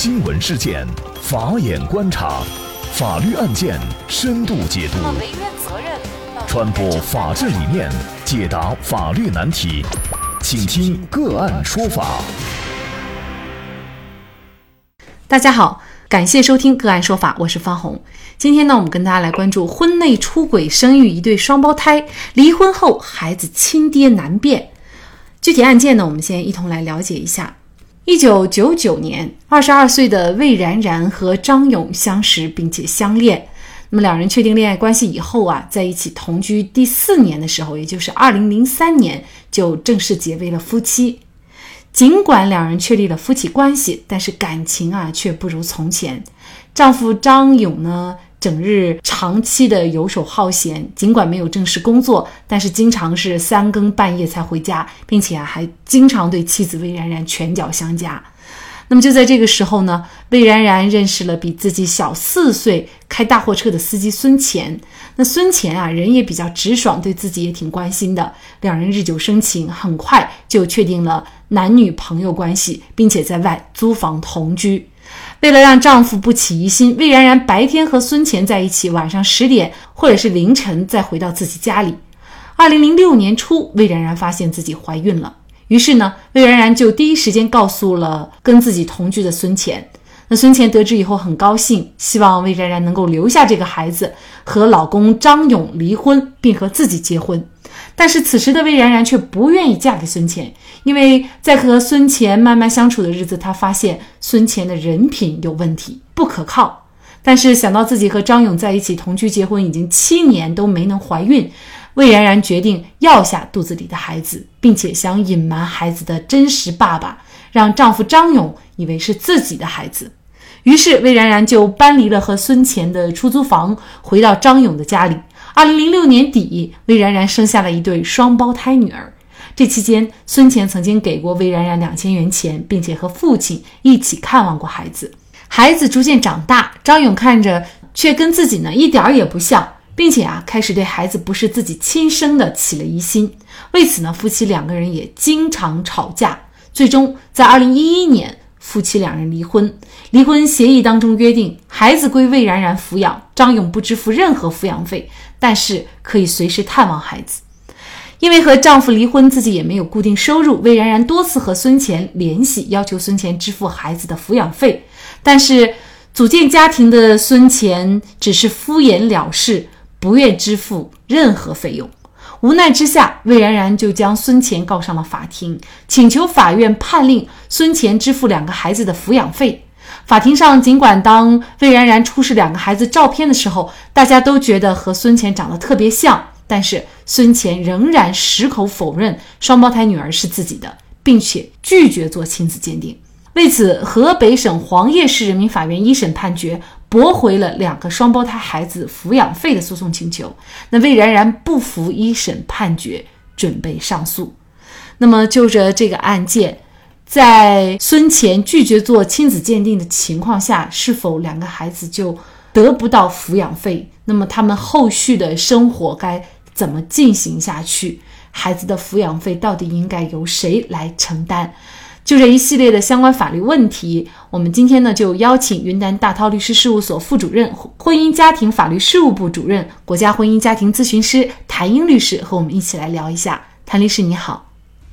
新闻事件，法眼观察，法律案件深度解读，传播法治理念，解答法律难题，请听个案说法。大家好，感谢收听个案说法，我是方红。今天呢，我们跟大家来关注婚内出轨生育一对双胞胎，离婚后孩子亲爹难辨。具体案件呢，我们先一同来了解一下。一九九九年，二十二岁的魏然然和张勇相识并且相恋。那么两人确定恋爱关系以后啊，在一起同居第四年的时候，也就是二零零三年，就正式结为了夫妻。尽管两人确立了夫妻关系，但是感情啊却不如从前。丈夫张勇呢？整日长期的游手好闲，尽管没有正式工作，但是经常是三更半夜才回家，并且啊还经常对妻子魏然然拳脚相加。那么就在这个时候呢，魏然然认识了比自己小四岁、开大货车的司机孙乾。那孙乾啊人也比较直爽，对自己也挺关心的。两人日久生情，很快就确定了男女朋友关系，并且在外租房同居。为了让丈夫不起疑心，魏然然白天和孙乾在一起，晚上十点或者是凌晨再回到自己家里。二零零六年初，魏然然发现自己怀孕了，于是呢，魏然然就第一时间告诉了跟自己同居的孙乾。那孙乾得知以后很高兴，希望魏然然能够留下这个孩子，和老公张勇离婚，并和自己结婚。但是此时的魏然然却不愿意嫁给孙乾，因为在和孙乾慢慢相处的日子，她发现孙乾的人品有问题，不可靠。但是想到自己和张勇在一起同居结婚已经七年都没能怀孕，魏然然决定要下肚子里的孩子，并且想隐瞒孩子的真实爸爸，让丈夫张勇以为是自己的孩子。于是魏然然就搬离了和孙乾的出租房，回到张勇的家里。二零零六年底，魏然然生下了一对双胞胎女儿。这期间，孙乾曾经给过魏然然两千元钱，并且和父亲一起看望过孩子。孩子逐渐长大，张勇看着却跟自己呢一点儿也不像，并且啊开始对孩子不是自己亲生的起了疑心。为此呢，夫妻两个人也经常吵架。最终在二零一一年，夫妻两人离婚。离婚协议当中约定，孩子归魏然然抚养，张勇不支付任何抚养费。但是可以随时探望孩子，因为和丈夫离婚，自己也没有固定收入。魏然然多次和孙乾联系，要求孙乾支付孩子的抚养费，但是组建家庭的孙乾只是敷衍了事，不愿支付任何费用。无奈之下，魏然然就将孙乾告上了法庭，请求法院判令孙乾支付两个孩子的抚养费。法庭上，尽管当魏然然出示两个孩子照片的时候，大家都觉得和孙乾长得特别像，但是孙乾仍然矢口否认双胞胎女儿是自己的，并且拒绝做亲子鉴定。为此，河北省黄骅市人民法院一审判决驳回了两个双胞胎孩子抚养费的诉讼请求。那魏然然不服一审判决，准备上诉。那么就着这个案件。在孙乾拒绝做亲子鉴定的情况下，是否两个孩子就得不到抚养费？那么他们后续的生活该怎么进行下去？孩子的抚养费到底应该由谁来承担？就这一系列的相关法律问题，我们今天呢就邀请云南大韬律师事务所副主任、婚姻家庭法律事务部主任、国家婚姻家庭咨询师谭英律师和我们一起来聊一下。谭律师你好，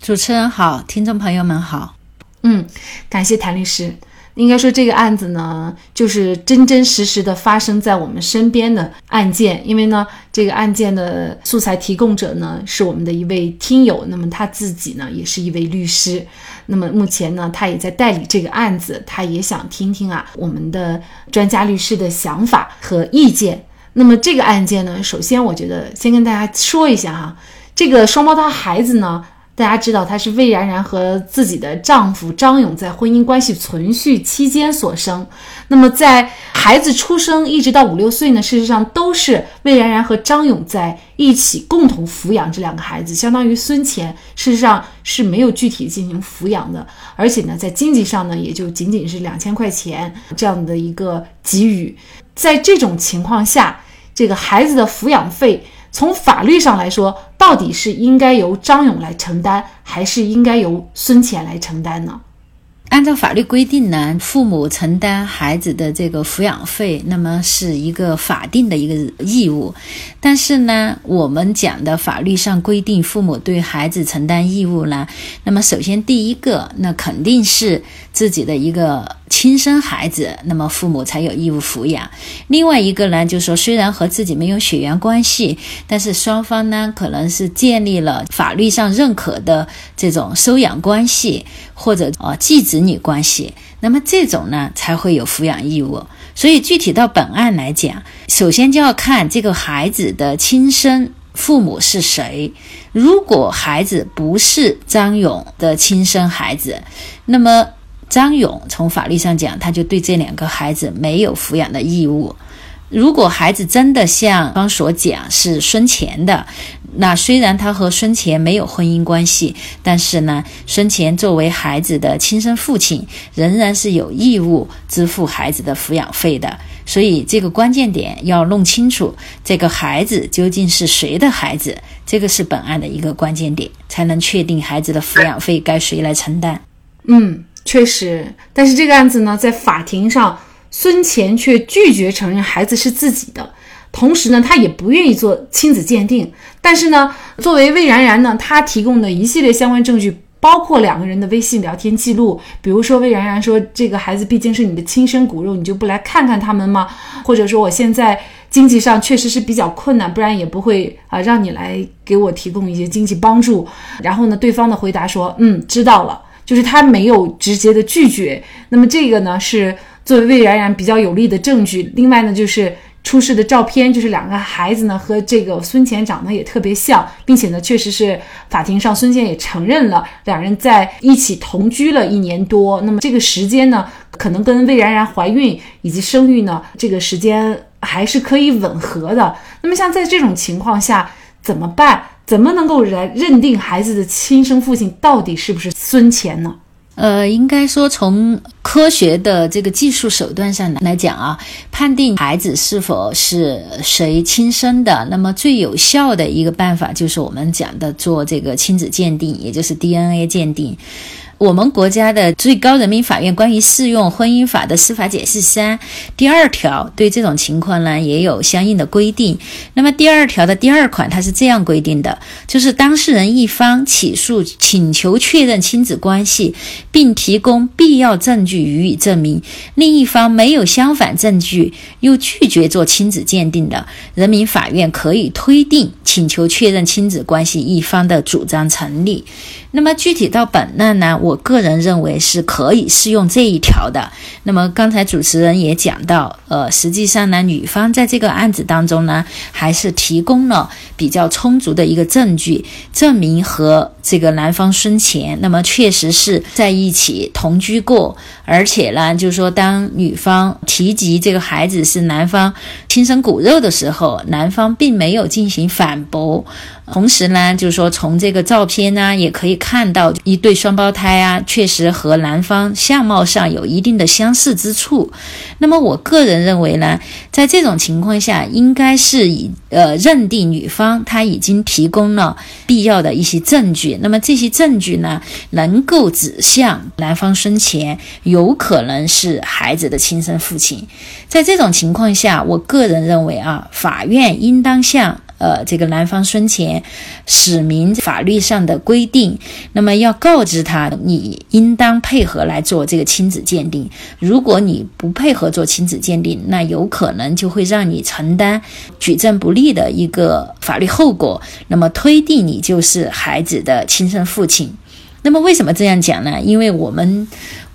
主持人好，听众朋友们好。嗯，感谢谭律师。应该说这个案子呢，就是真真实实的发生在我们身边的案件。因为呢，这个案件的素材提供者呢是我们的一位听友，那么他自己呢也是一位律师。那么目前呢，他也在代理这个案子，他也想听听啊我们的专家律师的想法和意见。那么这个案件呢，首先我觉得先跟大家说一下哈，这个双胞胎孩子呢。大家知道，她是魏然然和自己的丈夫张勇在婚姻关系存续期间所生。那么，在孩子出生一直到五六岁呢，事实上都是魏然然和张勇在一起共同抚养这两个孩子，相当于孙乾事实上是没有具体进行抚养的，而且呢，在经济上呢，也就仅仅是两千块钱这样的一个给予。在这种情况下，这个孩子的抚养费。从法律上来说，到底是应该由张勇来承担，还是应该由孙乾来承担呢？按照法律规定呢，父母承担孩子的这个抚养费，那么是一个法定的一个义务。但是呢，我们讲的法律上规定父母对孩子承担义务呢，那么首先第一个，那肯定是自己的一个亲生孩子，那么父母才有义务抚养。另外一个呢，就是说虽然和自己没有血缘关系，但是双方呢可能是建立了法律上认可的这种收养关系。或者啊，继子女关系，那么这种呢才会有抚养义务。所以具体到本案来讲，首先就要看这个孩子的亲生父母是谁。如果孩子不是张勇的亲生孩子，那么张勇从法律上讲，他就对这两个孩子没有抚养的义务。如果孩子真的像刚所讲是孙乾的，那虽然他和孙乾没有婚姻关系，但是呢，孙乾作为孩子的亲生父亲，仍然是有义务支付孩子的抚养费的。所以这个关键点要弄清楚，这个孩子究竟是谁的孩子，这个是本案的一个关键点，才能确定孩子的抚养费该谁来承担。嗯，确实，但是这个案子呢，在法庭上。孙乾却拒绝承认孩子是自己的，同时呢，他也不愿意做亲子鉴定。但是呢，作为魏然然呢，他提供的一系列相关证据，包括两个人的微信聊天记录，比如说魏然然说这个孩子毕竟是你的亲生骨肉，你就不来看看他们吗？或者说我现在经济上确实是比较困难，不然也不会啊让你来给我提供一些经济帮助。然后呢，对方的回答说，嗯，知道了，就是他没有直接的拒绝。那么这个呢是。作为魏然然比较有力的证据，另外呢，就是出示的照片，就是两个孩子呢和这个孙乾长得也特别像，并且呢，确实是法庭上孙乾也承认了两人在一起同居了一年多。那么这个时间呢，可能跟魏然然怀孕以及生育呢这个时间还是可以吻合的。那么像在这种情况下怎么办？怎么能够来认定孩子的亲生父亲到底是不是孙乾呢？呃，应该说从科学的这个技术手段上来讲啊，判定孩子是否是谁亲生的，那么最有效的一个办法就是我们讲的做这个亲子鉴定，也就是 DNA 鉴定。我们国家的最高人民法院关于适用婚姻法的司法解释三第二条对这种情况呢也有相应的规定。那么第二条的第二款它是这样规定的，就是当事人一方起诉请求确认亲子关系，并提供必要证据予以证明，另一方没有相反证据又拒绝做亲子鉴定的，人民法院可以推定请求确认亲子关系一方的主张成立。那么具体到本案呢，我个人认为是可以适用这一条的。那么刚才主持人也讲到，呃，实际上呢，女方在这个案子当中呢，还是提供了比较充足的一个证据，证明和这个男方孙乾那么确实是在一起同居过，而且呢，就是说当女方提及这个孩子是男方亲生骨肉的时候，男方并没有进行反驳。同时呢，就是说从这个照片呢，也可以看到一对双胞胎啊，确实和男方相貌上有一定的相似之处。那么我个人认为呢，在这种情况下，应该是以呃认定女方她已经提供了必要的一些证据。那么这些证据呢，能够指向男方生前有可能是孩子的亲生父亲。在这种情况下，我个人认为啊，法院应当向。呃，这个男方孙前使明法律上的规定，那么要告知他，你应当配合来做这个亲子鉴定。如果你不配合做亲子鉴定，那有可能就会让你承担举证不利的一个法律后果，那么推定你就是孩子的亲生父亲。那么为什么这样讲呢？因为我们。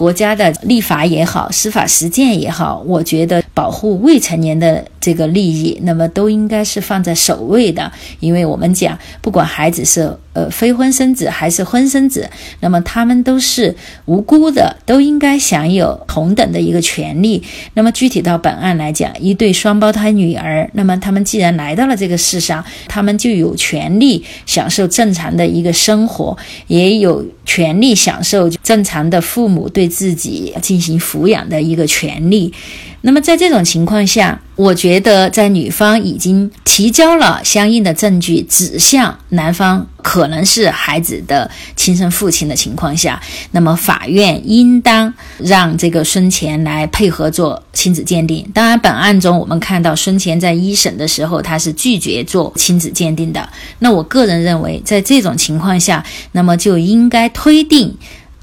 国家的立法也好，司法实践也好，我觉得保护未成年的这个利益，那么都应该是放在首位的。因为我们讲，不管孩子是呃非婚生子还是婚生子，那么他们都是无辜的，都应该享有同等的一个权利。那么具体到本案来讲，一对双胞胎女儿，那么他们既然来到了这个世上，他们就有权利享受正常的一个生活，也有权利享受正常的父母对。自己进行抚养的一个权利。那么在这种情况下，我觉得在女方已经提交了相应的证据，指向男方可能是孩子的亲生父亲的情况下，那么法院应当让这个孙乾来配合做亲子鉴定。当然，本案中我们看到孙乾在一审的时候他是拒绝做亲子鉴定的。那我个人认为，在这种情况下，那么就应该推定。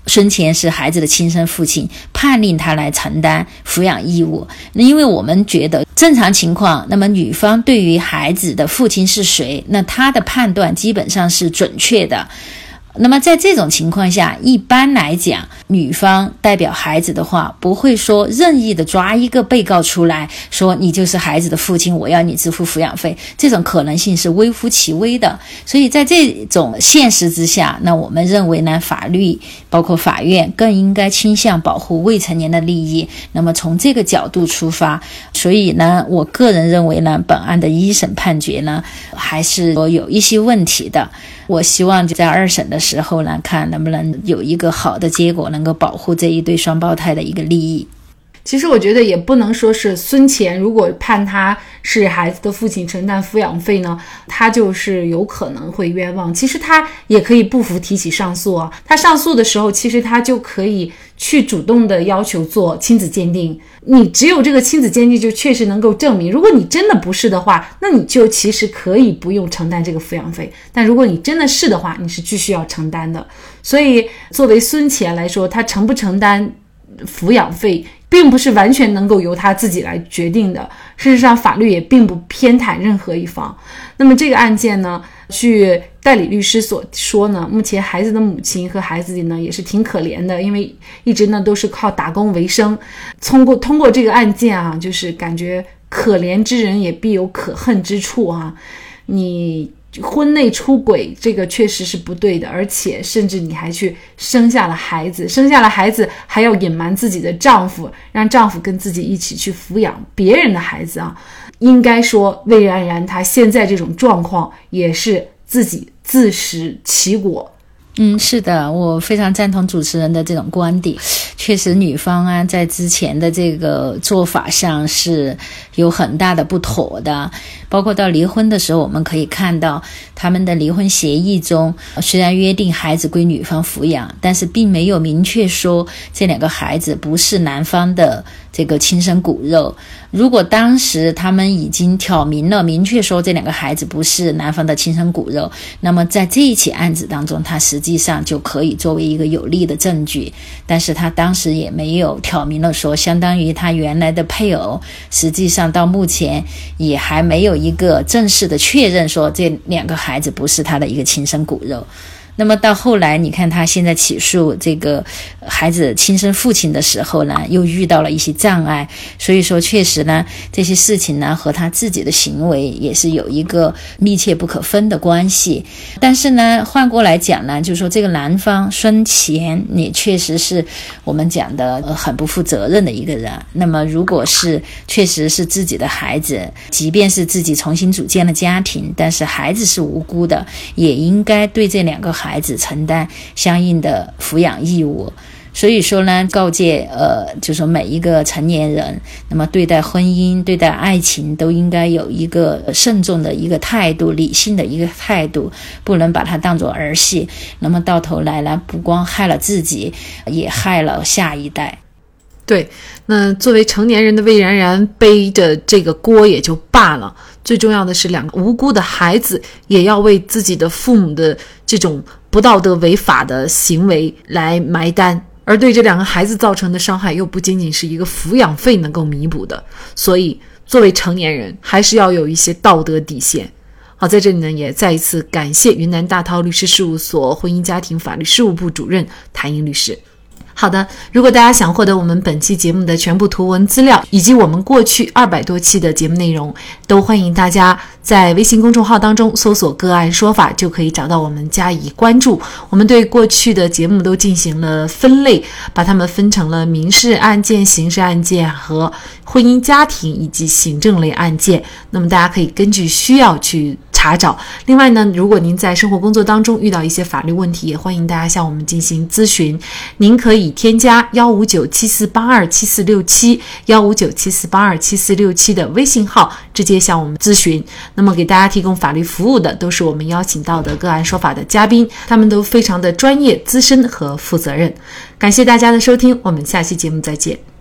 孙乾是孩子的亲生父亲，判令他来承担抚养义务。那因为我们觉得正常情况，那么女方对于孩子的父亲是谁，那她的判断基本上是准确的。那么在这种情况下，一般来讲，女方代表孩子的话，不会说任意的抓一个被告出来说你就是孩子的父亲，我要你支付抚养费，这种可能性是微乎其微的。所以在这种现实之下，那我们认为呢，法律包括法院更应该倾向保护未成年的利益。那么从这个角度出发，所以呢，我个人认为呢，本案的一审判决呢，还是说有一些问题的。我希望在二审的时候呢，看能不能有一个好的结果呢，能够保护这一对双胞胎的一个利益。其实我觉得也不能说是孙乾如果判他是孩子的父亲承担抚养费呢，他就是有可能会冤枉。其实他也可以不服提起上诉啊。他上诉的时候，其实他就可以去主动的要求做亲子鉴定。你只有这个亲子鉴定就确实能够证明，如果你真的不是的话，那你就其实可以不用承担这个抚养费。但如果你真的是的话，你是继续要承担的。所以作为孙乾来说，他承不承担抚养费？并不是完全能够由他自己来决定的。事实上，法律也并不偏袒任何一方。那么这个案件呢，据代理律师所说呢，目前孩子的母亲和孩子呢也是挺可怜的，因为一直呢都是靠打工为生。通过通过这个案件啊，就是感觉可怜之人也必有可恨之处啊，你。婚内出轨这个确实是不对的，而且甚至你还去生下了孩子，生下了孩子还要隐瞒自己的丈夫，让丈夫跟自己一起去抚养别人的孩子啊！应该说，魏然然她现在这种状况也是自己自食其果。嗯，是的，我非常赞同主持人的这种观点。确实，女方啊，在之前的这个做法上是有很大的不妥的。包括到离婚的时候，我们可以看到他们的离婚协议中，虽然约定孩子归女方抚养，但是并没有明确说这两个孩子不是男方的这个亲生骨肉。如果当时他们已经挑明了、明确说这两个孩子不是男方的亲生骨肉，那么在这一起案子当中，他实际上就可以作为一个有力的证据。但是他当时也没有挑明了说，相当于他原来的配偶，实际上到目前也还没有。一个正式的确认说这两个孩子不是他的一个亲生骨肉。那么到后来，你看他现在起诉这个孩子亲生父亲的时候呢，又遇到了一些障碍。所以说，确实呢，这些事情呢和他自己的行为也是有一个密切不可分的关系。但是呢，换过来讲呢，就是说这个男方孙乾也确实是我们讲的很不负责任的一个人。那么，如果是确实是自己的孩子，即便是自己重新组建了家庭，但是孩子是无辜的，也应该对这两个孩。孩子承担相应的抚养义务，所以说呢，告诫呃，就说每一个成年人，那么对待婚姻、对待爱情，都应该有一个慎重的一个态度、理性的一个态度，不能把它当做儿戏。那么到头来呢，不光害了自己，也害了下一代。对，那作为成年人的魏然然背着这个锅也就罢了，最重要的是两个无辜的孩子也要为自己的父母的这种不道德违法的行为来埋单，而对这两个孩子造成的伤害又不仅仅是一个抚养费能够弥补的，所以作为成年人还是要有一些道德底线。好，在这里呢也再一次感谢云南大韬律师事务所婚姻家庭法律事务部主任谭英律师。好的，如果大家想获得我们本期节目的全部图文资料，以及我们过去二百多期的节目内容，都欢迎大家在微信公众号当中搜索“个案说法”，就可以找到我们加以关注。我们对过去的节目都进行了分类，把它们分成了民事案件、刑事案件和婚姻家庭以及行政类案件。那么大家可以根据需要去。查找。另外呢，如果您在生活工作当中遇到一些法律问题，也欢迎大家向我们进行咨询。您可以添加幺五九七四八二七四六七幺五九七四八二七四六七的微信号，直接向我们咨询。那么给大家提供法律服务的都是我们邀请到的个案说法的嘉宾，他们都非常的专业、资深和负责任。感谢大家的收听，我们下期节目再见。